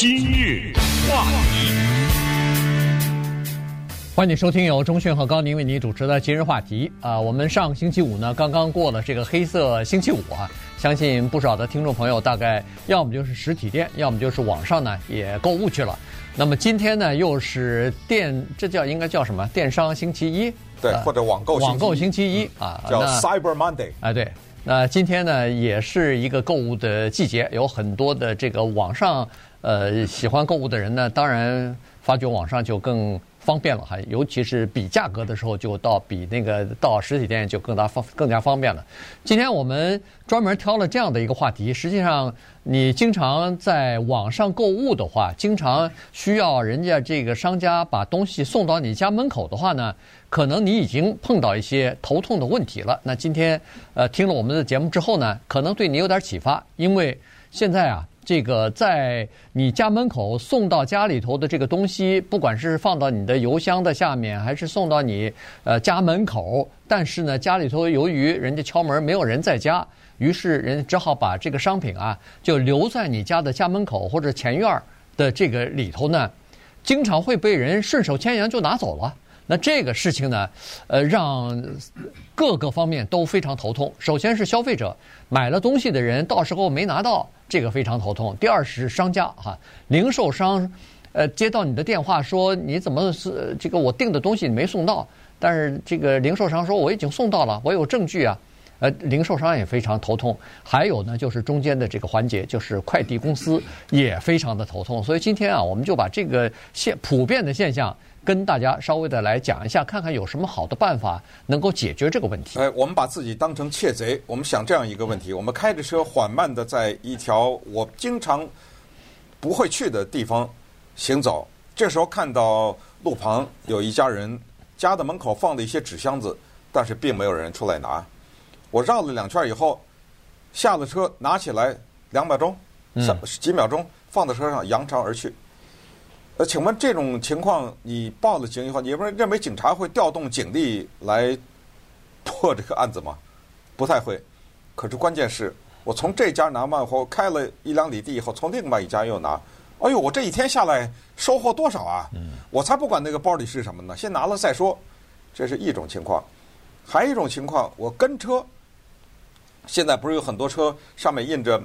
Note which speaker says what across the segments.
Speaker 1: 今日话题，
Speaker 2: 欢迎收听由钟讯和高宁为您主持的今日话题。啊，我们上个星期五呢，刚刚过了这个黑色星期五啊，相信不少的听众朋友大概要么就是实体店，要么就是网上呢也购物去了。那么今天呢，又是电，这叫应该叫什么？电商星期一，
Speaker 3: 对，或者网购
Speaker 2: 网购星期一啊，
Speaker 3: 叫 Cyber Monday。
Speaker 2: 哎，对。那今天呢，也是一个购物的季节，有很多的这个网上。呃，喜欢购物的人呢，当然发觉网上就更方便了哈，尤其是比价格的时候，就到比那个到实体店就更大方更加方便了。今天我们专门挑了这样的一个话题。实际上，你经常在网上购物的话，经常需要人家这个商家把东西送到你家门口的话呢，可能你已经碰到一些头痛的问题了。那今天呃听了我们的节目之后呢，可能对你有点启发，因为现在啊。这个在你家门口送到家里头的这个东西，不管是放到你的邮箱的下面，还是送到你呃家门口，但是呢，家里头由于人家敲门没有人在家，于是人只好把这个商品啊就留在你家的家门口或者前院的这个里头呢，经常会被人顺手牵羊就拿走了。那这个事情呢，呃，让各个方面都非常头痛。首先是消费者买了东西的人，到时候没拿到，这个非常头痛。第二是商家哈，零售商，呃，接到你的电话说你怎么是这个我订的东西你没送到，但是这个零售商说我已经送到了，我有证据啊。呃，零售商也非常头痛。还有呢，就是中间的这个环节，就是快递公司也非常的头痛。所以今天啊，我们就把这个现普遍的现象。跟大家稍微的来讲一下，看看有什么好的办法能够解决这个问题。
Speaker 3: 哎，我们把自己当成窃贼，我们想这样一个问题：我们开着车缓慢的在一条我经常不会去的地方行走，这时候看到路旁有一家人家的门口放了一些纸箱子，但是并没有人出来拿。我绕了两圈以后，下了车，拿起来两秒钟、三几秒钟放在车上，扬长而去。呃，请问这种情况，你报了警以后，你不是认为警察会调动警力来破这个案子吗？不太会。可是关键是，我从这家拿完后，开了一两里地以后，从另外一家又拿。哎呦，我这一天下来收获多少啊？我才不管那个包里是什么呢，先拿了再说。这是一种情况。还有一种情况，我跟车，现在不是有很多车上面印着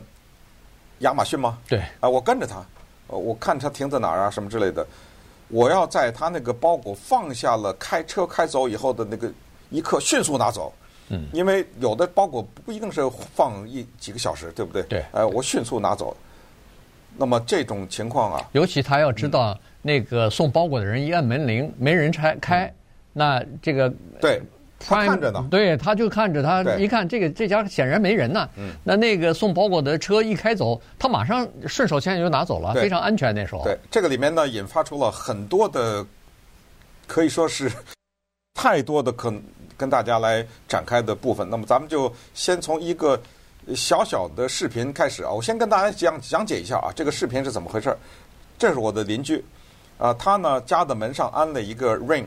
Speaker 3: 亚马逊吗？
Speaker 2: 对。
Speaker 3: 啊，我跟着他。我看他停在哪儿啊，什么之类的。我要在他那个包裹放下了，开车开走以后的那个一刻，迅速拿走。嗯，因为有的包裹不一定是放一几个小时，对不对？
Speaker 2: 对。
Speaker 3: 呃，我迅速拿走。那么这种情况啊，
Speaker 2: 尤其他要知道那个送包裹的人一按门铃，没人拆开，那这个
Speaker 3: 对。他看着呢，
Speaker 2: 对，他就看着他，一看这个这家显然没人呢。嗯，那那个送包裹的车一开走，他马上顺手牵羊就拿走了，非常安全那时候。
Speaker 3: 对，这个里面呢，引发出了很多的，可以说是 太多的可跟大家来展开的部分。那么咱们就先从一个小小的视频开始啊，我先跟大家讲讲解一下啊，这个视频是怎么回事。这是我的邻居，啊，他呢家的门上安了一个 Ring，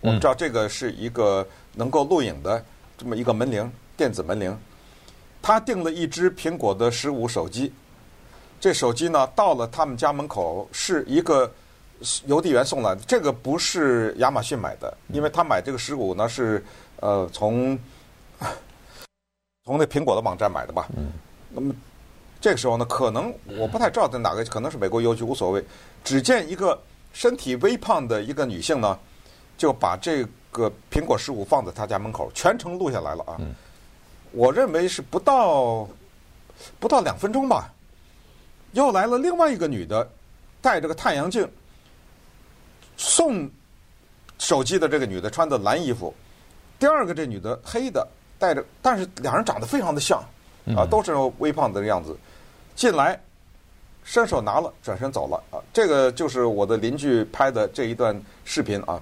Speaker 3: 我们知道这个是一个。能够录影的这么一个门铃，电子门铃，他订了一只苹果的十五手机，这手机呢到了他们家门口是一个邮递员送来的，这个不是亚马逊买的，因为他买这个十五呢是呃从 从那苹果的网站买的吧。嗯。那么这个时候呢，可能我不太知道在哪个，可能是美国邮局无所谓。只见一个身体微胖的一个女性呢，就把这。个苹果十五放在他家门口，全程录下来了啊！我认为是不到不到两分钟吧，又来了另外一个女的，戴着个太阳镜，送手机的这个女的穿的蓝衣服，第二个这女的黑的，戴着，但是两人长得非常的像啊，都是微胖的样子，进来伸手拿了，转身走了啊！这个就是我的邻居拍的这一段视频啊。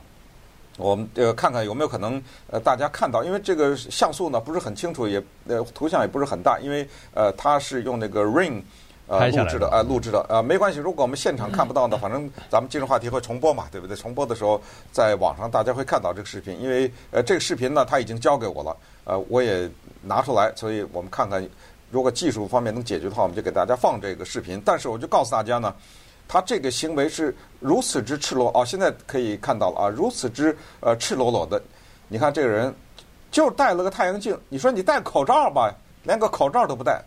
Speaker 3: 我们呃看看有没有可能呃大家看到，因为这个像素呢不是很清楚，也呃图像也不是很大，因为呃它是用那个 Ring 呃录制的啊、呃、录制的啊、呃、没关系，如果我们现场看不到呢，反正咱们今日话题会重播嘛，对不对？重播的时候在网上大家会看到这个视频，因为呃这个视频呢他已经交给我了，呃我也拿出来，所以我们看看如果技术方面能解决的话，我们就给大家放这个视频。但是我就告诉大家呢，他这个行为是如此之赤裸哦，现在可以看到了啊，如此之呃赤裸裸的。你看这个人就戴了个太阳镜，你说你戴口罩吧，连个口罩都不戴，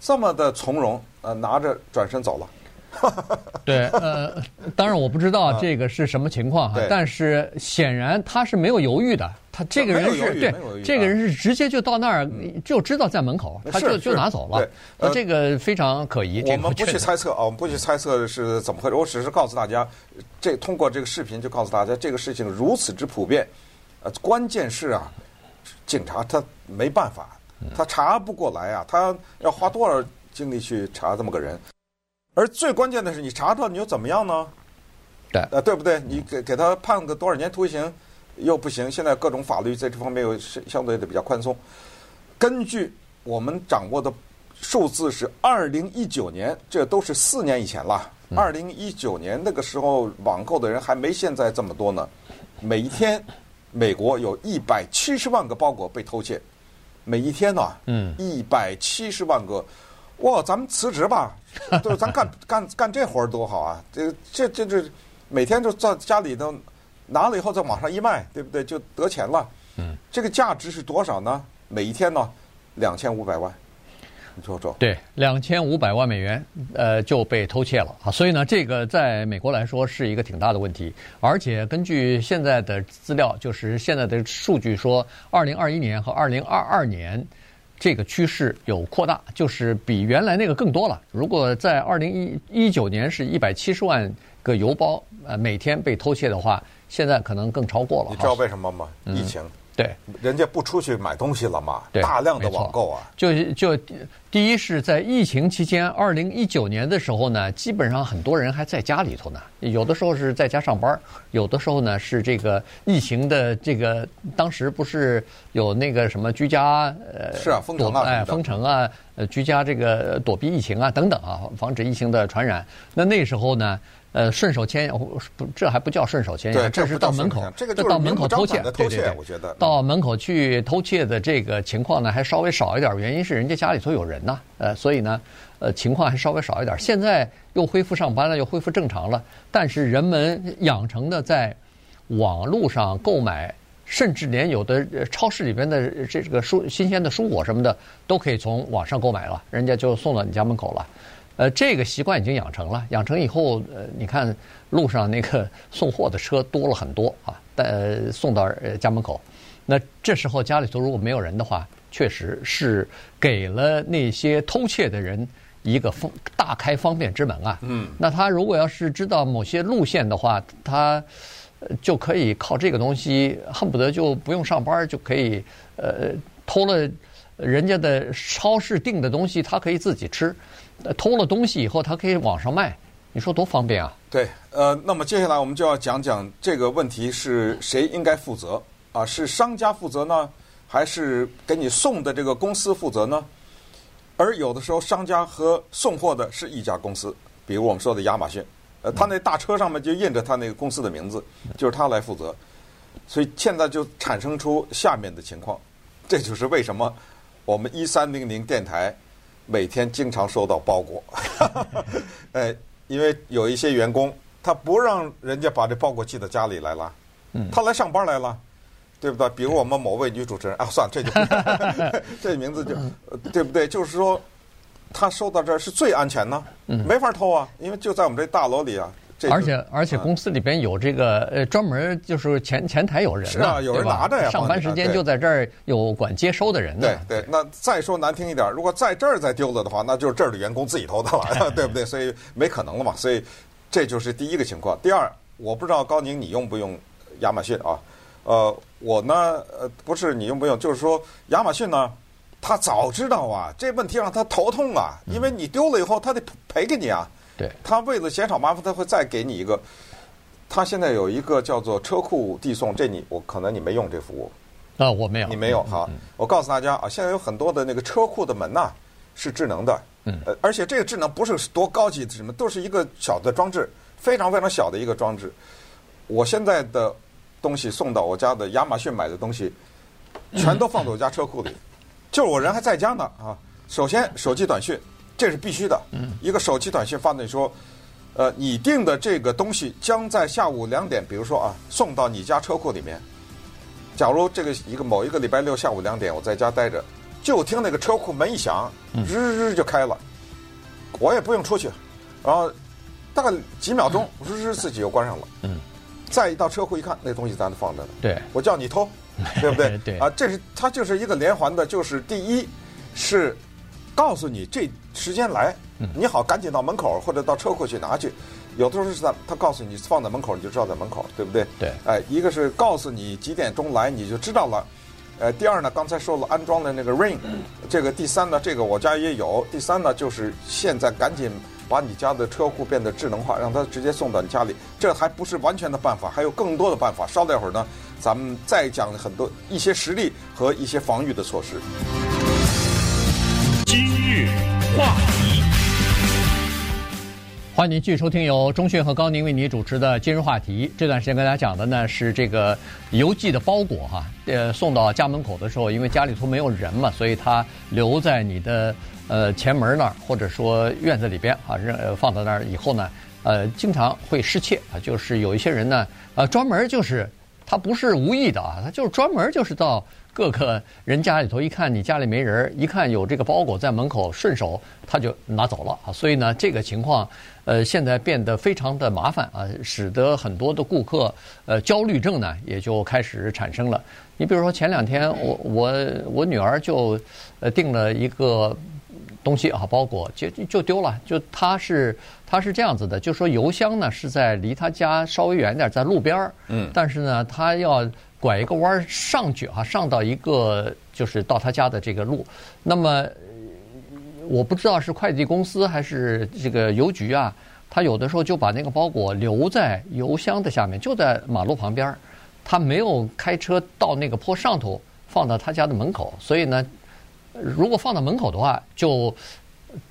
Speaker 3: 这么的从容，呃，拿着转身走了。
Speaker 2: 对，呃，当然我不知道这个是什么情况哈，啊、但是显然他是没有犹豫的，他这个人是对，这个人是直接就到那儿就知道在门口，嗯、他就就拿走了，呃，这个非常可疑。
Speaker 3: 我们不去猜测啊，我们不去猜测是怎么回事，我只是告诉大家，这通过这个视频就告诉大家，这个事情如此之普遍，呃，关键是啊，警察他没办法，他查不过来啊，他要花多少精力去查这么个人。而最关键的是，你查他，你又怎么样呢？
Speaker 2: 对，
Speaker 3: 呃，对不对？你给给他判个多少年徒刑，又不行。现在各种法律在这方面又相对的比较宽松。根据我们掌握的数字是二零一九年，这都是四年以前了。二零一九年那个时候，网购的人还没现在这么多呢。每一天，美国有一百七十万个包裹被偷窃，每一天呢，嗯，一百七十万个。哇，咱们辞职吧，就咱干干干这活儿多好啊！这这这这，每天就在家里头拿了以后，再往上一卖，对不对？就得钱了。嗯，这个价值是多少呢？每一天呢，两千五百万。你说说。
Speaker 2: 对，两千五百万美元，呃，就被偷窃了啊！所以呢，这个在美国来说是一个挺大的问题。而且根据现在的资料，就是现在的数据说，二零二一年和二零二二年。这个趋势有扩大，就是比原来那个更多了。如果在二零一一九年是一百七十万个邮包呃每天被偷窃的话，现在可能更超过了。
Speaker 3: 你知道为什么吗？嗯、疫情。
Speaker 2: 对，
Speaker 3: 人家不出去买东西了嘛，对大量的网购啊。
Speaker 2: 就就第一是在疫情期间，二零一九年的时候呢，基本上很多人还在家里头呢。有的时候是在家上班，有的时候呢是这个疫情的这个当时不是有那个什么居家呃
Speaker 3: 是啊封城啊
Speaker 2: 哎封城啊呃居家这个躲避疫情啊等等啊，防止疫情的传染。那那时候呢？呃，顺手牵不，这还不叫顺手牵羊，这是到门口，
Speaker 3: 这
Speaker 2: 到门口偷窃，
Speaker 3: 对对对，我觉得
Speaker 2: 到门口去偷窃的这个情况呢，还稍微少一点，原因是人家家里头有人呐，呃，所以呢，呃，情况还稍微少一点。现在又恢复上班了，又恢复正常了，但是人们养成的在网络上购买，甚至连有的超市里边的这个蔬新鲜的蔬果什么的，都可以从网上购买了，人家就送到你家门口了。呃，这个习惯已经养成了，养成以后，呃，你看路上那个 送货的车多了很多啊，呃，送到家门口。那这时候家里头如果没有人的话，确实是给了那些偷窃的人一个方大开方便之门啊。嗯。那他如果要是知道某些路线的话，他就可以靠这个东西，恨不得就不用上班就可以，呃，偷了人家的超市订的东西，他可以自己吃。偷了东西以后，他可以网上卖，你说多方便啊？
Speaker 3: 对，呃，那么接下来我们就要讲讲这个问题是谁应该负责啊？是商家负责呢，还是给你送的这个公司负责呢？而有的时候，商家和送货的是一家公司，比如我们说的亚马逊，呃，他那大车上面就印着他那个公司的名字，就是他来负责。所以现在就产生出下面的情况，这就是为什么我们一三零零电台。每天经常收到包裹，哎，因为有一些员工他不让人家把这包裹寄到家里来了，他来上班来了，对不对？比如我们某位女主持人 啊，算了，这就 这名字就对不对？就是说，他收到这儿是最安全呢，没法偷啊，因为就在我们这大楼里啊。
Speaker 2: 而且而且公司里边有这个呃专门就是前前台有人
Speaker 3: 是啊，有人拿着呀，
Speaker 2: 上班时间就在这儿有管接收的人呢。
Speaker 3: 对对，那再说难听一点，如果在这儿再丢了的话，那就是这儿的员工自己偷的了，对不对？所以没可能了嘛。所以这就是第一个情况。第二，我不知道高宁你用不用亚马逊啊？呃，我呢呃不是你用不用，就是说亚马逊呢，他早知道啊，这问题让他头痛啊，因为你丢了以后，他得赔给你啊。
Speaker 2: 对，
Speaker 3: 他为了减少麻烦，他会再给你一个。他现在有一个叫做车库递送，这你我可能你没用这服
Speaker 2: 务啊，我没有，
Speaker 3: 你没有哈。嗯嗯、我告诉大家啊，现在有很多的那个车库的门呐、啊、是智能的，嗯，呃，而且这个智能不是多高级的什么，都是一个小的装置，非常非常小的一个装置。我现在的东西送到我家的亚马逊买的东西，全都放在我家车库里，嗯、就是我人还在家呢啊。首先手机短讯。这是必须的。嗯一个手机短信发你说，呃，你订的这个东西将在下午两点，比如说啊，送到你家车库里面。假如这个一个某一个礼拜六下午两点，我在家待着，就听那个车库门一响，日日就开了，我也不用出去，然后大概几秒钟，吱吱自己又关上了。嗯，再一到车库一看，那东西在那放着呢。
Speaker 2: 对，
Speaker 3: 我叫你偷，对不对？
Speaker 2: 对
Speaker 3: 啊，这是它就是一个连环的，就是第一是告诉你这时间来。你好，赶紧到门口或者到车库去拿去。有的时候是在他告诉你放在门口，你就知道在门口，对不对？
Speaker 2: 对。
Speaker 3: 哎，一个是告诉你几点钟来，你就知道了。呃，第二呢，刚才说了安装的那个 Ring，这个第三呢，这个我家也有。第三呢，就是现在赶紧把你家的车库变得智能化，让它直接送到你家里。这还不是完全的办法，还有更多的办法。稍待会儿呢，咱们再讲很多一些实例和一些防御的措施。
Speaker 1: 话题。
Speaker 2: 欢迎您继续收听由中讯和高宁为您主持的今日话题。这段时间跟大家讲的呢是这个邮寄的包裹哈，呃，送到家门口的时候，因为家里头没有人嘛，所以它留在你的呃前门那儿，或者说院子里边啊，扔呃放在那儿以后呢，呃，经常会失窃啊，就是有一些人呢，呃，专门就是他不是无意的啊，他就是专门就是到。各个人家里头一看你家里没人，一看有这个包裹在门口，顺手他就拿走了啊。所以呢，这个情况呃现在变得非常的麻烦啊，使得很多的顾客呃焦虑症呢也就开始产生了。你比如说前两天我我我女儿就呃订了一个东西啊，包裹就就丢了，就他是他是这样子的，就说邮箱呢是在离他家稍微远点，在路边儿，嗯，但是呢他要。拐一个弯上去哈，上到一个就是到他家的这个路。那么我不知道是快递公司还是这个邮局啊，他有的时候就把那个包裹留在邮箱的下面，就在马路旁边儿，他没有开车到那个坡上头放到他家的门口。所以呢，如果放到门口的话，就。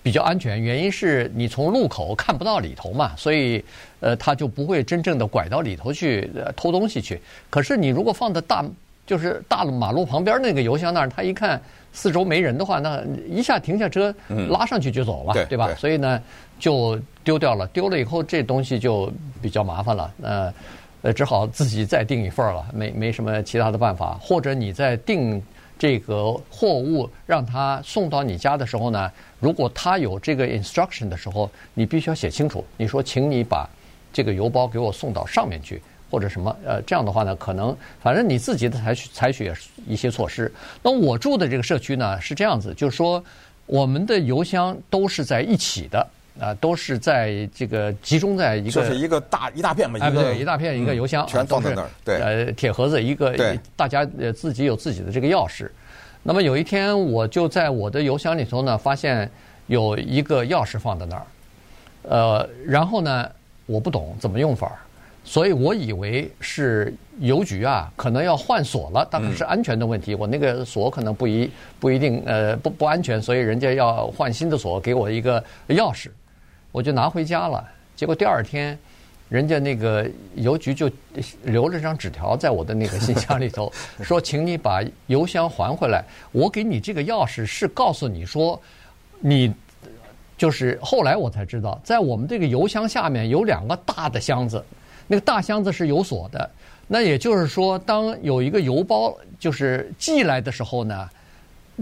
Speaker 2: 比较安全，原因是你从路口看不到里头嘛，所以呃，他就不会真正的拐到里头去偷东西去。可是你如果放在大就是大马路旁边那个油箱那儿，他一看四周没人的话，那一下停下车拉上去就走了，对吧？所以呢，就丢掉了。丢了以后，这东西就比较麻烦了。呃，呃，只好自己再订一份了，没没什么其他的办法，或者你再订。这个货物让他送到你家的时候呢，如果他有这个 instruction 的时候，你必须要写清楚。你说，请你把这个邮包给我送到上面去，或者什么呃，这样的话呢，可能反正你自己的采取采取一些措施。那我住的这个社区呢是这样子，就是说我们的邮箱都是在一起的。啊，都是在这个集中在一个，
Speaker 3: 就是一个大一大片嘛，一个、
Speaker 2: 哎、一大片一个邮箱，
Speaker 3: 嗯、全放在那儿。对，
Speaker 2: 呃，铁盒子一个，对大家呃自己有自己的这个钥匙。那么有一天，我就在我的邮箱里头呢，发现有一个钥匙放在那儿。呃，然后呢，我不懂怎么用法。所以我以为是邮局啊，可能要换锁了，大概是安全的问题。我那个锁可能不一不一定呃不不安全，所以人家要换新的锁，给我一个钥匙，我就拿回家了。结果第二天，人家那个邮局就留了张纸条在我的那个信箱里头，说请你把邮箱还回来。我给你这个钥匙是告诉你说，你就是后来我才知道，在我们这个邮箱下面有两个大的箱子。那个大箱子是有锁的，那也就是说，当有一个邮包就是寄来的时候呢，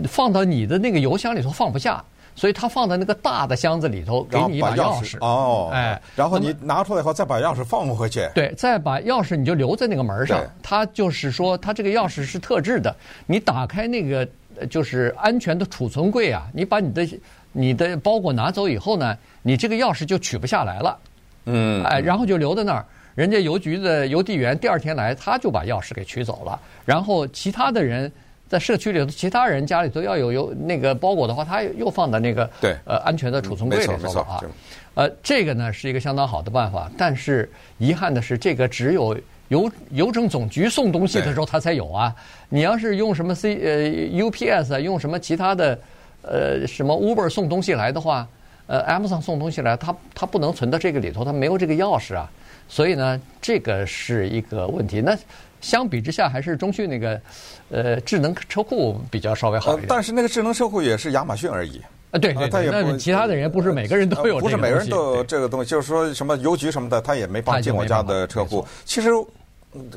Speaker 2: 放到你的那个邮箱里头放不下，所以他放在那个大的箱子里头，给你一把钥匙。
Speaker 3: 哦，哎，然后你拿出来以后再把钥匙放回去。
Speaker 2: 对，再把钥匙你就留在那个门上。他就是说，他这个钥匙是特制的，你打开那个就是安全的储存柜啊，你把你的你的包裹拿走以后呢，你这个钥匙就取不下来了。嗯，哎，然后就留在那儿。人家邮局的邮递员第二天来，他就把钥匙给取走了。然后其他的人在社区里头，其他人家里头要有有那个包裹的话，他又放在那个
Speaker 3: 对
Speaker 2: 呃安全的储存柜里头了啊。呃，这个呢是一个相当好的办法，但是遗憾的是，这个只有邮邮政总局送东西的时候它才有啊。你要是用什么 C 呃 UPS 啊，用什么其他的呃什么 Uber 送东西来的话，呃 Amazon 送东西来，它它不能存到这个里头，它没有这个钥匙啊。所以呢，这个是一个问题。那相比之下，还是中讯那个呃智能车库比较稍微好一点。
Speaker 3: 但是那个智能车库也是亚马逊而已。
Speaker 2: 啊，对对，
Speaker 3: 他也
Speaker 2: 那其他的人不是每个人都有，
Speaker 3: 不是每个人都有这个东西，就是说什么邮局什么的，他也没帮进我家的车库。其实。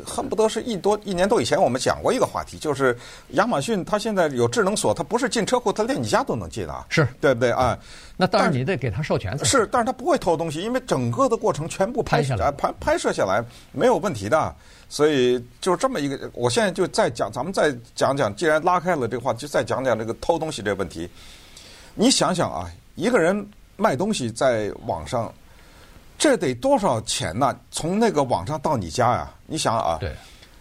Speaker 3: 恨不得是一多一年多以前，我们讲过一个话题，就是亚马逊它现在有智能锁，它不是进车库，它连你家都能进啊，
Speaker 2: 是
Speaker 3: 对不对啊？
Speaker 2: 那当然你得给他授权。
Speaker 3: 是，但是他不会偷东西，因为整个的过程全部拍下来，拍拍摄下来没有问题的。所以就是这么一个，我现在就再讲，咱们再讲讲，既然拉开了这个话题，就再讲讲这个偷东西这个问题。你想想啊，一个人卖东西在网上。这得多少钱呢？从那个网上到你家呀？你想啊，
Speaker 2: 对，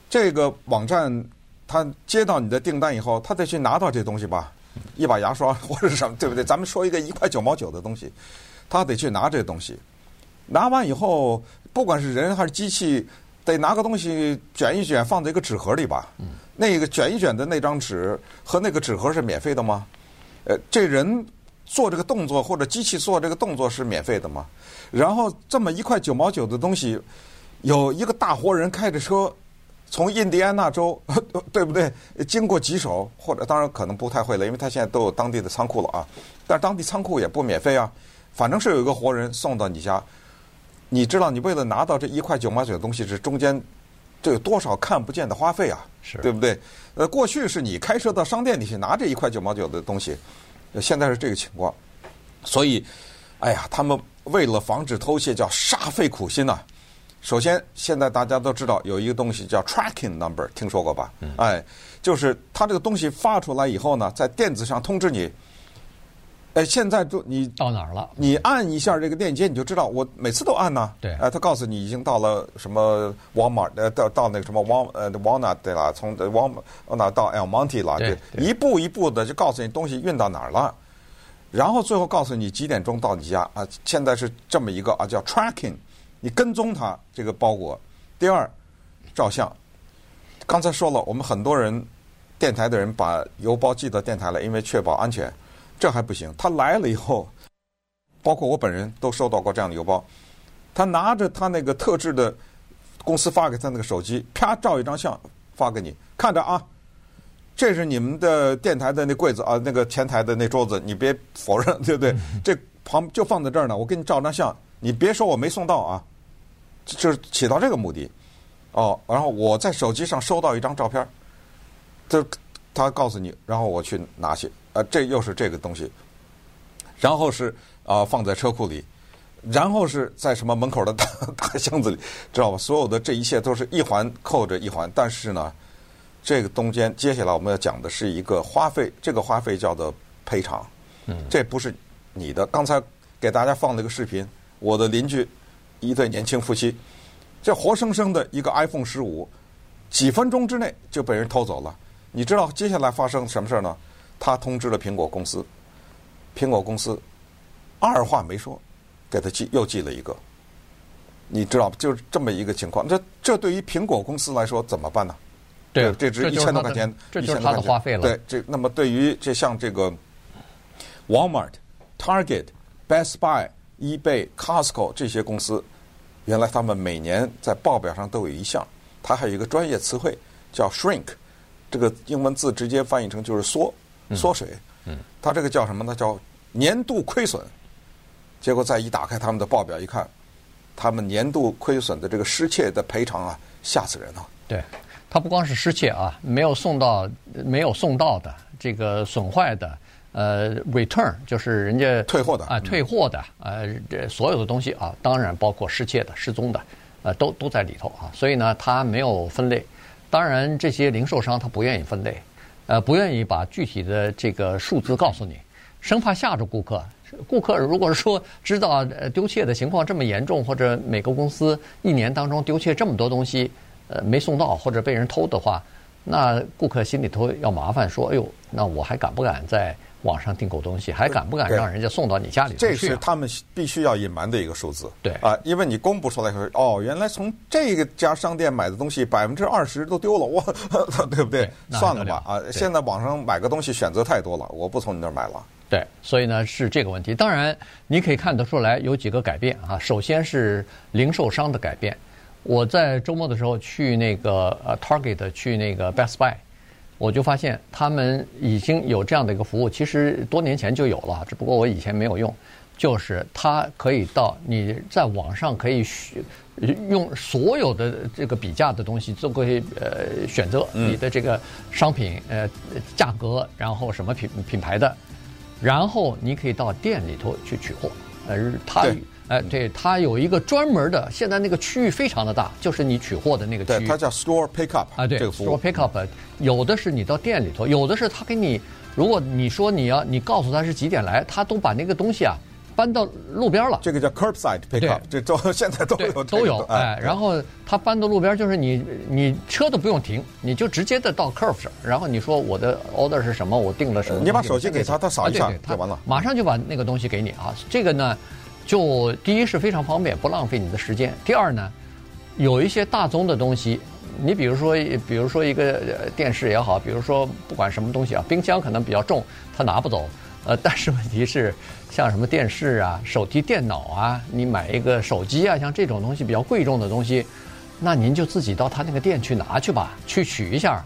Speaker 3: 这个网站他接到你的订单以后，他得去拿到这东西吧？一把牙刷或者是什么，对不对？咱们说一个一块九毛九的东西，他得去拿这东西。拿完以后，不管是人还是机器，得拿个东西卷一卷，放在一个纸盒里吧？那个卷一卷的那张纸和那个纸盒是免费的吗？呃，这人做这个动作或者机器做这个动作是免费的吗？然后这么一块九毛九的东西，有一个大活人开着车从印第安纳州，对不对？经过几手，或者当然可能不太会了，因为他现在都有当地的仓库了啊。但是当地仓库也不免费啊，反正是有一个活人送到你家。你知道，你为了拿到这一块九毛九的东西，这中间这有多少看不见的花费啊？
Speaker 2: 是，
Speaker 3: 对不对？呃，过去是你开车到商店里去拿这一块九毛九的东西，现在是这个情况，所以，哎呀，他们。为了防止偷窃，叫煞费苦心呐、啊。首先，现在大家都知道有一个东西叫 tracking number，听说过吧？嗯、哎，就是它这个东西发出来以后呢，在电子上通知你。哎，现在就你
Speaker 2: 到哪儿了？
Speaker 3: 你按一下这个链接，你就知道。我每次都按呢。
Speaker 2: 对。
Speaker 3: 哎，他告诉你已经到了什么 Walmart，呃，到到那个什么 Wal 呃 Walnut 对了，从 Walmart 到 El Monte 了，一步一步的就告诉你东西运到哪儿了。然后最后告诉你几点钟到你家啊？现在是这么一个啊，叫 tracking，你跟踪他这个包裹。第二，照相。刚才说了，我们很多人电台的人把邮包寄到电台来，因为确保安全。这还不行，他来了以后，包括我本人都收到过这样的邮包。他拿着他那个特制的公司发给他那个手机，啪照一张相发给你，看着啊。这是你们的电台的那柜子啊，那个前台的那桌子，你别否认，对不对？这旁就放在这儿呢，我给你照张相，你别说我没送到啊，就是起到这个目的。哦，然后我在手机上收到一张照片，这他告诉你，然后我去拿去，啊，这又是这个东西，然后是啊放在车库里，然后是在什么门口的大 大箱子里，知道吧？所有的这一切都是一环扣着一环，但是呢。这个中间，接下来我们要讲的是一个花费，这个花费叫做赔偿。嗯，这不是你的。刚才给大家放了一个视频，我的邻居一对年轻夫妻，这活生生的一个 iPhone 十五，几分钟之内就被人偷走了。你知道接下来发生什么事呢？他通知了苹果公司，苹果公司二话没说，给他寄又寄了一个。你知道，就是这么一个情况。这这对于苹果公司来说怎么办呢？对，这值一千多块钱，
Speaker 2: 这就是他的花费了。
Speaker 3: 对，这那么对于这像这个 Walmart、Target、Best Buy、eBay、Costco 这些公司，原来他们每年在报表上都有一项，它还有一个专业词汇叫 shrink，这个英文字直接翻译成就是缩缩水。嗯，它这个叫什么呢？叫年度亏损。结果再一打开他们的报表一看，他们年度亏损的这个失窃的赔偿啊，吓死人了。
Speaker 2: 对。它不光是失窃啊，没有送到、没有送到的这个损坏的，呃，return 就是人家
Speaker 3: 退货的
Speaker 2: 啊，退货的，呃，这所有的东西啊，当然包括失窃的、失踪的，呃，都都在里头啊。所以呢，它没有分类。当然，这些零售商他不愿意分类，呃，不愿意把具体的这个数字告诉你，生怕吓着顾客。顾客如果说知道丢窃的情况这么严重，或者每个公司一年当中丢窃这么多东西。呃，没送到或者被人偷的话，那顾客心里头要麻烦，说：“哎呦，那我还敢不敢在网上订购东西？还敢不敢让人家送到你家里去啊？”
Speaker 3: 这是他们必须要隐瞒的一个数字。
Speaker 2: 对
Speaker 3: 啊，因为你公布出来说，哦，原来从这个家商店买的东西百分之二十都丢了，哇，对不对？
Speaker 2: 对
Speaker 3: 算了吧，啊，现在网上买个东西选择太多了，我不从你那儿买了。
Speaker 2: 对，所以呢是这个问题。当然，你可以看得出来有几个改变啊。首先是零售商的改变。我在周末的时候去那个呃 Target 去那个 Best Buy，我就发现他们已经有这样的一个服务，其实多年前就有了，只不过我以前没有用。就是它可以到你在网上可以选用所有的这个比价的东西，都可以呃选择你的这个商品呃价格，然后什么品品牌的，然后你可以到店里头去取货。而它哎对，它有一个专门的，现在那个区域非常的大，就是你取货的那个区域。
Speaker 3: 对，它叫 Store Pickup
Speaker 2: 啊，
Speaker 3: 对
Speaker 2: ，，Store Pickup，有的是你到店里头，有的是他给你，如果你说你要你告诉他是几点来，他都把那个东西啊。搬到路边了，
Speaker 3: 这个叫 curbside pickup，这都 现在都有、这个、
Speaker 2: 都有哎。然后他搬到路边，就是你你车都不用停，你就直接的到 curb 上，然后你说我的 order 是什么，我订了什么，
Speaker 3: 你把手机给他，他扫一下、就完了，
Speaker 2: 马上就把那个东西给你啊。这个呢，就第一是非常方便，不浪费你的时间。第二呢，有一些大宗的东西，你比如说比如说一个电视也好，比如说不管什么东西啊，冰箱可能比较重，他拿不走。呃，但是问题是，像什么电视啊、手提电脑啊，你买一个手机啊，像这种东西比较贵重的东西，那您就自己到他那个店去拿去吧，去取一下。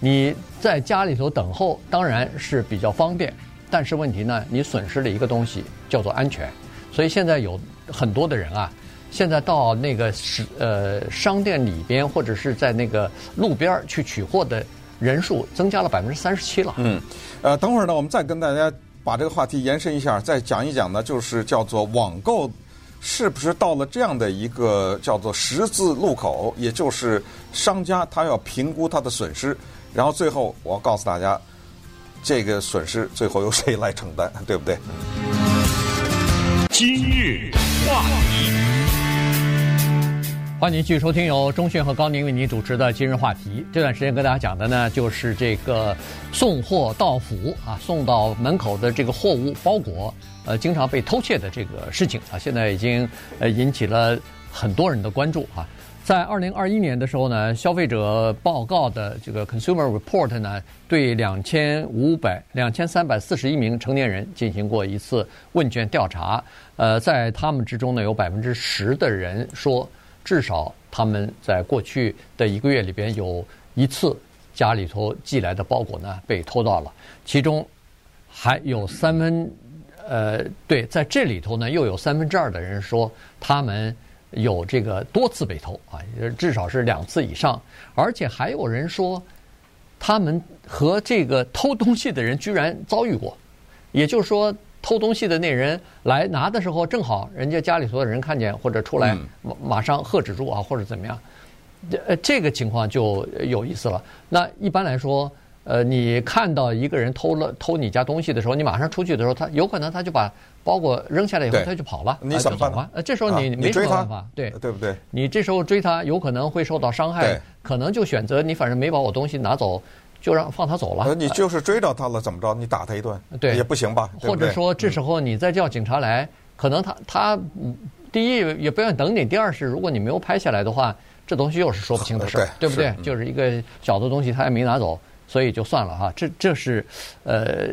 Speaker 2: 你在家里头等候当然是比较方便，但是问题呢，你损失了一个东西叫做安全。所以现在有很多的人啊，现在到那个是呃商店里边或者是在那个路边去取货的人数增加了百分之三十七了。
Speaker 3: 嗯，呃，等会儿呢，我们再跟大家。把这个话题延伸一下，再讲一讲呢，就是叫做网购，是不是到了这样的一个叫做十字路口？也就是商家他要评估他的损失，然后最后我告诉大家，这个损失最后由谁来承担，对不对？
Speaker 1: 今日话题。
Speaker 2: 欢迎继续收听由钟讯和高宁为您主持的今日话题。这段时间跟大家讲的呢，就是这个送货到府啊，送到门口的这个货物包裹，呃，经常被偷窃的这个事情啊，现在已经呃引起了很多人的关注啊。在二零二一年的时候呢，消费者报告的这个 Consumer Report 呢，对两千五百两千三百四十一名成年人进行过一次问卷调查，呃，在他们之中呢，有百分之十的人说。至少他们在过去的一个月里边有一次家里头寄来的包裹呢被偷到了，其中还有三分，呃，对，在这里头呢又有三分之二的人说他们有这个多次被偷啊，至少是两次以上，而且还有人说他们和这个偷东西的人居然遭遇过，也就是说。偷东西的那人来拿的时候，正好人家家里头的人看见或者出来，马上喝止住啊，或者怎么样？呃，这个情况就有意思了。那一般来说，呃，你看到一个人偷了偷你家东西的时候，你马上出去的时候，他有可能他就把包裹扔下来以后，他就跑了，
Speaker 3: 你怎么办？
Speaker 2: 呃，这时候你没什么办法，对
Speaker 3: 对不对？
Speaker 2: 你这时候追他，有可能会受到伤害，可能就选择你反正没把我东西拿走。就让放他走了。
Speaker 3: 你就是追着他了，怎么着？你打他一顿，
Speaker 2: 对，
Speaker 3: 也不行吧？
Speaker 2: 或者说，这时候你再叫警察来，嗯、可能他他第一也不愿意等你，第二是如果你没有拍下来的话，这东西又是说不清的事儿，对，对不对？就是一个小的东西，他也没拿走，所以就算了哈。这这是呃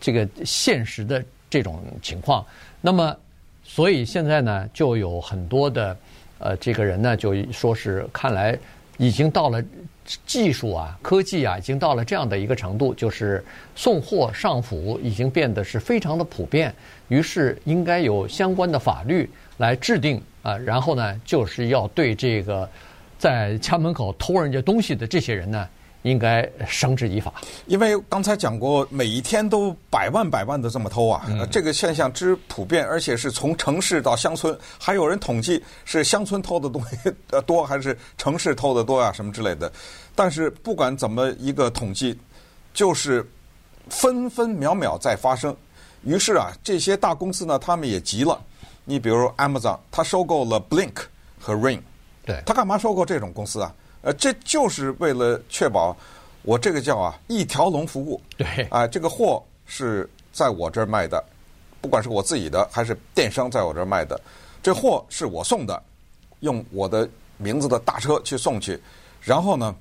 Speaker 2: 这个现实的这种情况。那么，所以现在呢，就有很多的呃这个人呢，就说是看来已经到了。技术啊，科技啊，已经到了这样的一个程度，就是送货上府已经变得是非常的普遍。于是应该有相关的法律来制定啊，然后呢，就是要对这个在家门口偷人家东西的这些人呢，应该绳之以法。
Speaker 3: 因为刚才讲过，每一天都百万百万的这么偷啊，嗯、这个现象之普遍，而且是从城市到乡村，还有人统计是乡村偷的东西多还是城市偷的多啊，什么之类的。但是不管怎么一个统计，就是分分秒秒在发生。于是啊，这些大公司呢，他们也急了。你比如 Amazon，他收购了 Blink 和 Ring，
Speaker 2: 对，
Speaker 3: 他干嘛收购这种公司啊？呃，这就是为了确保我这个叫啊一条龙服务。
Speaker 2: 对，
Speaker 3: 啊，这个货是在我这儿卖的，不管是我自己的还是电商在我这儿卖的，这货是我送的，用我的名字的大车去送去，然后呢。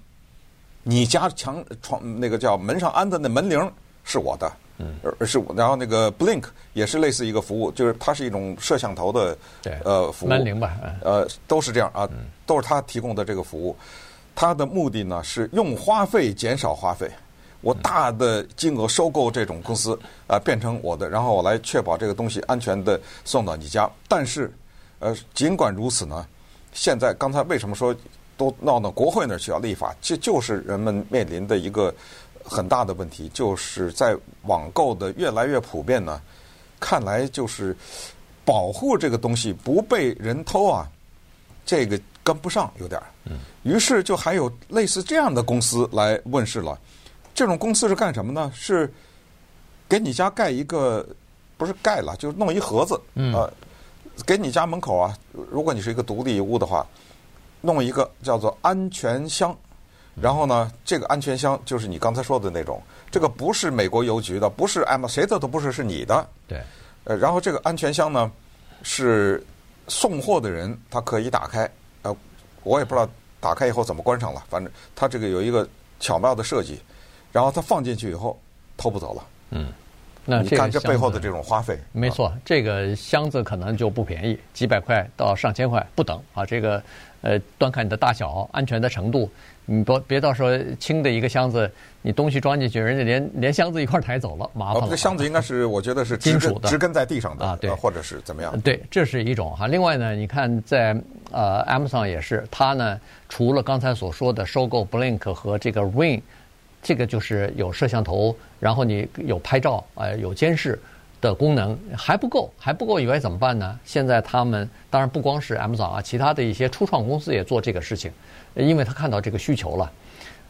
Speaker 3: 你家墙窗那个叫门上安的那门铃是我的，嗯，而是我。然后那个 Blink 也是类似一个服务，就是它是一种摄像头的，
Speaker 2: 对，
Speaker 3: 呃，服务。
Speaker 2: 门铃吧，
Speaker 3: 呃，都是这样啊，都是他提供的这个服务。它的目的呢是用花费减少花费。我大的金额收购这种公司啊、变成我的，然后我来确保这个东西安全的送到你家。但是，呃，尽管如此呢，现在刚才为什么说都闹到国会那儿去要立法？这就是人们面临的一个很大的问题，就是在网购的越来越普遍呢，看来就是保护这个东西不被人偷啊，这个跟不上有点儿。于是就还有类似这样的公司来问世了。这种公司是干什么呢？是给你家盖一个，不是盖了，就是弄一盒子，呃，给你家门口啊，如果你是一个独立屋的话，弄一个叫做安全箱。然后呢，这个安全箱就是你刚才说的那种，这个不是美国邮局的，不是 M 谁的都不是，是你的。
Speaker 2: 对。
Speaker 3: 呃，然后这个安全箱呢，是送货的人他可以打开，呃，我也不知道打开以后怎么关上了，反正它这个有一个巧妙的设计。然后它放进去以后，偷不走了。
Speaker 2: 嗯，那
Speaker 3: 你看这背后的这种花费，
Speaker 2: 没错，这个箱子可能就不便宜，几百块到上千块不等啊。这个呃，端看你的大小、安全的程度，你不别到时候轻的一个箱子，你东西装进去，人家连连箱子一块抬走了，麻烦了。
Speaker 3: 这箱子应该是我觉得是
Speaker 2: 金属的，
Speaker 3: 植根在地上的
Speaker 2: 啊，对，
Speaker 3: 或者是怎么样？
Speaker 2: 对，这是一种哈。另外呢，你看在呃 Amazon 也是，它呢除了刚才所说的收购 Blink 和这个 Ring。这个就是有摄像头，然后你有拍照，呃，有监视的功能还不够，还不够以外怎么办呢？现在他们当然不光是 Amazon 啊，其他的一些初创公司也做这个事情，因为他看到这个需求了。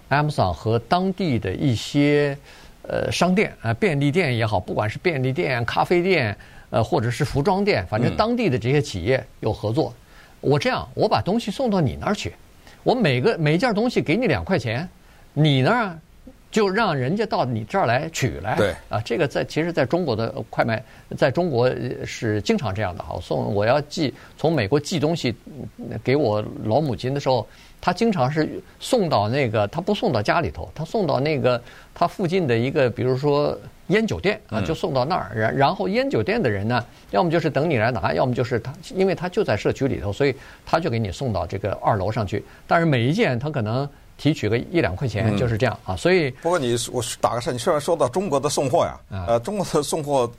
Speaker 2: Amazon 和当地的一些呃商店啊，便利店也好，不管是便利店、咖啡店，呃，或者是服装店，反正当地的这些企业有合作。我这样，我把东西送到你那儿去，我每个每件东西给你两块钱，你那儿。就让人家到你这儿来取来，
Speaker 3: 对
Speaker 2: 啊，这个在其实在中国的快卖，在中国是经常这样的。好，送我要寄从美国寄东西给我老母亲的时候，他经常是送到那个，他不送到家里头，他送到那个他附近的一个，比如说烟酒店啊，就送到那儿。然然后烟酒店的人呢，要么就是等你来拿，要么就是他，因为他就在社区里头，所以他就给你送到这个二楼上去。但是每一件他可能。提取个一两块钱就是这样啊，所以
Speaker 3: 不过你我打个岔，你虽然说到中国的送货呀，呃，中国的送货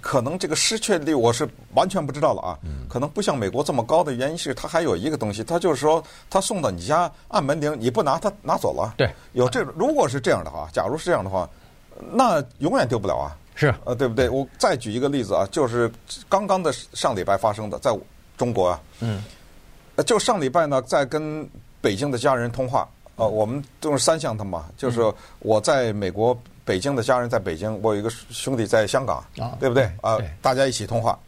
Speaker 3: 可能这个失窃率我是完全不知道了啊，可能不像美国这么高的原因是它还有一个东西，它就是说它送到你家按门铃，你不拿它拿走了。
Speaker 2: 对，
Speaker 3: 有这种，如果是这样的话，假如是这样的话，那永远丢不了啊。
Speaker 2: 是
Speaker 3: 呃，对不对？我再举一个例子啊，就是刚刚的上礼拜发生的，在中国啊，嗯，就上礼拜呢，在跟北京的家人通话。呃，我们都是三项的嘛，就是我在美国北京的家人在北京，我有一个兄弟在香港，对不对？啊，大家一起通话。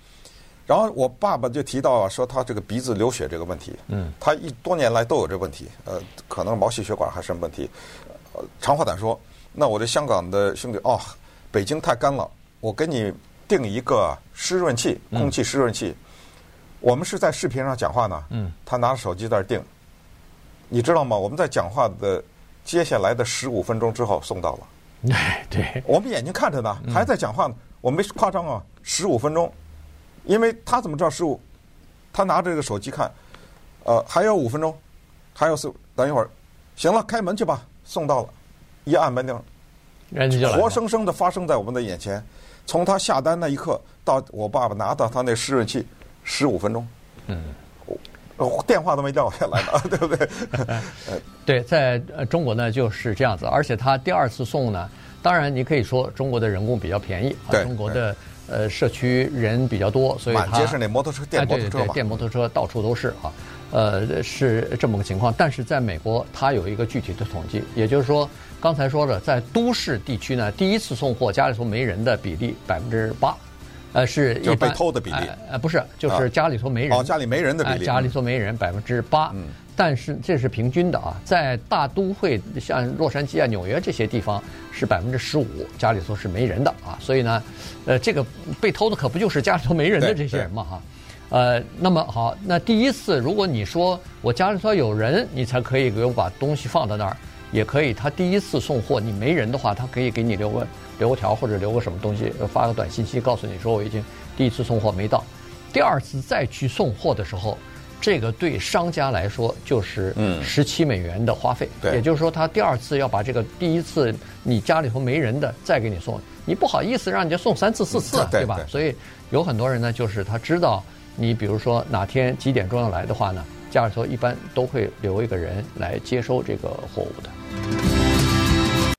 Speaker 3: 然后我爸爸就提到啊，说他这个鼻子流血这个问题，嗯，他一多年来都有这个问题，呃，可能毛细血管还是什么问题。呃，长话短说，那我这香港的兄弟哦，北京太干了，我给你定一个湿润器，空气湿润器。我们是在视频上讲话呢，嗯，他拿着手机在这订。你知道吗？我们在讲话的接下来的十五分钟之后送到了。
Speaker 2: 哎，对，
Speaker 3: 我们眼睛看着呢，还在讲话呢。我没夸张啊，十五分钟，因为他怎么知道十五？他拿着这个手机看，呃，还有五分钟，还有四，等一会儿，行了，开门去吧。送到了，一按门铃，活生生的发生在我们的眼前。从他下单那一刻到我爸爸拿到他那湿润器，十五分钟。嗯。电话都没掉下来呢，对不对？
Speaker 2: 对，在中国呢就是这样子，而且他第二次送呢，当然你可以说中国的人工比较便宜，
Speaker 3: 啊，
Speaker 2: 中国的呃社区人比较多，所以
Speaker 3: 满街是那摩托车、电摩托车、
Speaker 2: 哎、对对对电摩托车到处都是啊，呃是这么个情况。但是在美国，它有一个具体的统计，也就是说刚才说的，在都市地区呢，第一次送货家里头没人的比例百分之八。呃，是一般
Speaker 3: 被偷的比例，
Speaker 2: 呃，不是，就是家里头没人，
Speaker 3: 哦，家里没人的比例，
Speaker 2: 家里头没人百分之八，嗯，但是这是平均的啊，在大都会像洛杉矶啊、纽约这些地方是百分之十五，家里头是没人的啊，所以呢，呃，这个被偷的可不就是家里头没人的这些人嘛哈，呃，那么好，那第一次如果你说我家里头有人，你才可以给我把东西放到那儿，也可以，他第一次送货你没人的话，他可以给你留个。留个条或者留个什么东西，发个短信息告诉你说我已经第一次送货没到，第二次再去送货的时候，这个对商家来说就是
Speaker 3: 嗯
Speaker 2: 十七美元的花费，
Speaker 3: 对
Speaker 2: 也就是说他第二次要把这个第一次你家里头没人的再给你送，你不好意思让人家送三次四次
Speaker 3: 对
Speaker 2: 对吧
Speaker 3: 对？
Speaker 2: 所以有很多人呢，就是他知道你比如说哪天几点钟要来的话呢，家里头一般都会留一个人来接收这个货物的。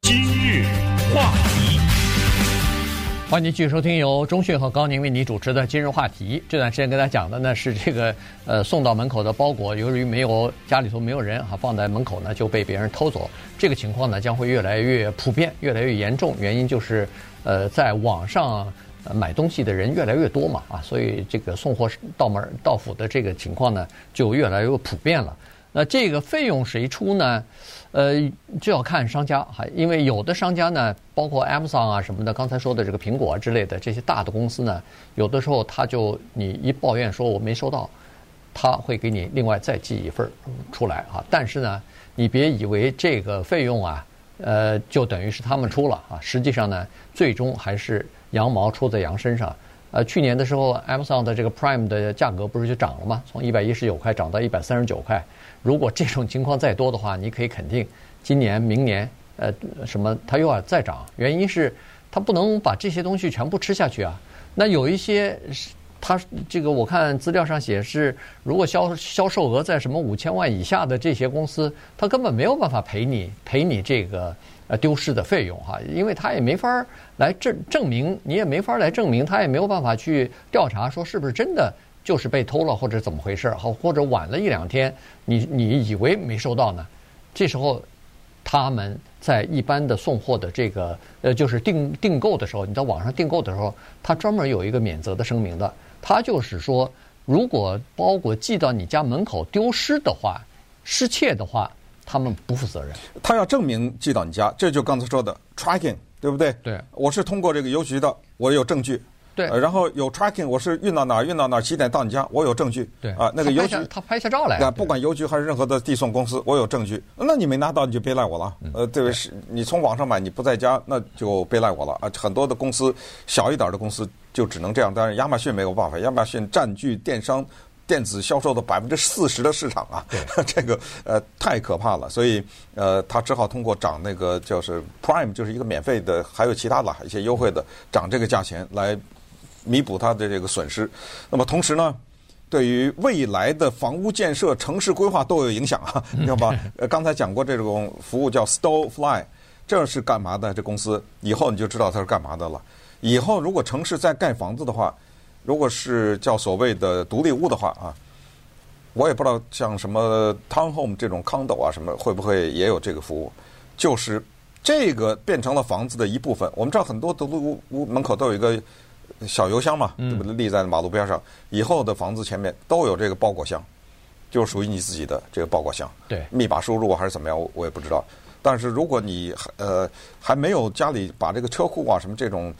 Speaker 1: 今日话题，
Speaker 2: 欢迎您继续收听由中讯和高宁为你主持的今日话题。这段时间跟大家讲的呢是这个呃送到门口的包裹，由于没有家里头没有人哈，放在门口呢就被别人偷走。这个情况呢将会越来越普遍，越来越严重。原因就是呃在网上买东西的人越来越多嘛啊，所以这个送货到门到府的这个情况呢就越来越普遍了。那这个费用谁出呢？呃，就要看商家哈，因为有的商家呢，包括 Amazon 啊什么的，刚才说的这个苹果之类的这些大的公司呢，有的时候他就你一抱怨说我没收到，他会给你另外再寄一份出来啊。但是呢，你别以为这个费用啊，呃，就等于是他们出了啊，实际上呢，最终还是羊毛出在羊身上。呃，去年的时候，Amazon 的这个 Prime 的价格不是就涨了吗？从一百一十九块涨到一百三十九块。如果这种情况再多的话，你可以肯定，今年、明年，呃，什么它又要再涨。原因是它不能把这些东西全部吃下去啊。那有一些，它这个我看资料上写是，如果销销售额在什么五千万以下的这些公司，它根本没有办法赔你赔你这个。呃，丢失的费用哈，因为它也没法来证证明，你也没法来证明，它也没有办法去调查说是不是真的就是被偷了或者怎么回事，好或者晚了一两天，你你以为没收到呢？这时候他们在一般的送货的这个呃，就是订订购的时候，你在网上订购的时候，他专门有一个免责的声明的，他就是说，如果包裹寄到你家门口丢失的话，失窃的话。他们不负责任，
Speaker 3: 他要证明寄到你家，这就刚才说的 tracking，对不对？
Speaker 2: 对，
Speaker 3: 我是通过这个邮局的，我有证据。
Speaker 2: 对，
Speaker 3: 然后有 tracking，我是运到哪儿运到哪儿，几点到你家，我有证据。
Speaker 2: 对
Speaker 3: 啊，那个邮局
Speaker 2: 他拍下照来，
Speaker 3: 啊，不管邮局还是任何的递送公司，我有证据。那你没拿到，你就别赖我了。呃，对，是你从网上买，你不在家，那就别赖我了啊。很多的公司，小一点的公司就只能这样，但是亚马逊没有办法，亚马逊占据电商。电子销售的百分之四十的市场啊，这个呃太可怕了，所以呃他只好通过涨那个就是 Prime 就是一个免费的，还有其他的一些优惠的涨这个价钱来弥补他的这个损失。那么同时呢，对于未来的房屋建设、城市规划都有影响啊，你知道吧？呃，刚才讲过这种服务叫 Stonefly，这是干嘛的？这公司以后你就知道它是干嘛的了。以后如果城市再盖房子的话。如果是叫所谓的独立屋的话啊，我也不知道像什么 townhome 这种 condo 啊什么会不会也有这个服务？就是这个变成了房子的一部分。我们知道很多独立屋屋门口都有一个小油箱嘛，对不对？立在马路边上，以后的房子前面都有这个包裹箱，就是属于你自己的这个包裹箱。
Speaker 2: 对，
Speaker 3: 密码输入还是怎么样，我我也不知道。但是如果你呃还没有家里把这个车库啊什么这种。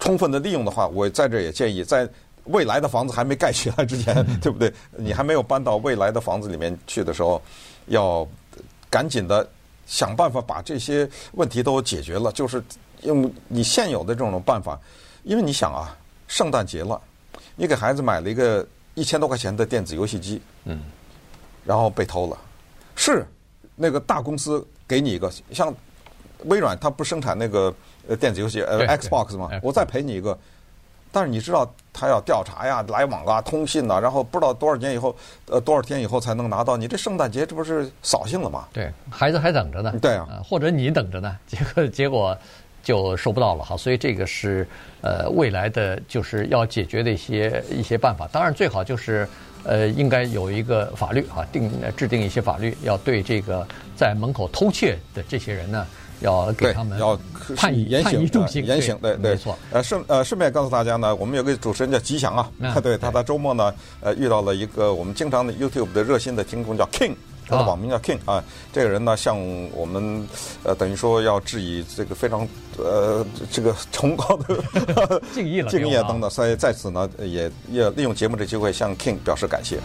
Speaker 3: 充分的利用的话，我在这也建议，在未来的房子还没盖起来之前，对不对？你还没有搬到未来的房子里面去的时候，要赶紧的想办法把这些问题都解决了。就是用你现有的这种办法，因为你想啊，圣诞节了，你给孩子买了一个一千多块钱的电子游戏机，嗯，然后被偷了，是那个大公司给你一个，像微软，它不生产那个。呃，电子游戏呃，Xbox 吗，我再赔你一个，但是你知道他要调查呀、来往啊、通信呐，然后不知道多少年以后，呃，多少天以后才能拿到。你这圣诞节这不是扫兴了吗？
Speaker 2: 对，孩子还等着呢。
Speaker 3: 对啊，
Speaker 2: 或者你等着呢，结果结果就收不到了哈。所以这个是呃未来的就是要解决的一些一些办法。当然最好就是呃应该有一个法律哈，定制定一些法律，要对这个在门口偷窃的这些人呢。要给他们
Speaker 3: 要
Speaker 2: 判以
Speaker 3: 严刑，
Speaker 2: 重刑，
Speaker 3: 严刑，对对，
Speaker 2: 没错。
Speaker 3: 呃，顺呃顺便告诉大家呢，我们有个主持人叫吉祥啊，对，他在周末呢，呃，遇到了一个我们经常的 YouTube 的热心的听众叫 King，他的网名叫 King 啊。这个人呢，向我们呃等于说要致以这个非常呃这个崇高的
Speaker 2: 敬意了，
Speaker 3: 敬意等等，所以在此呢，也也利用节目这机会向 King 表示感谢。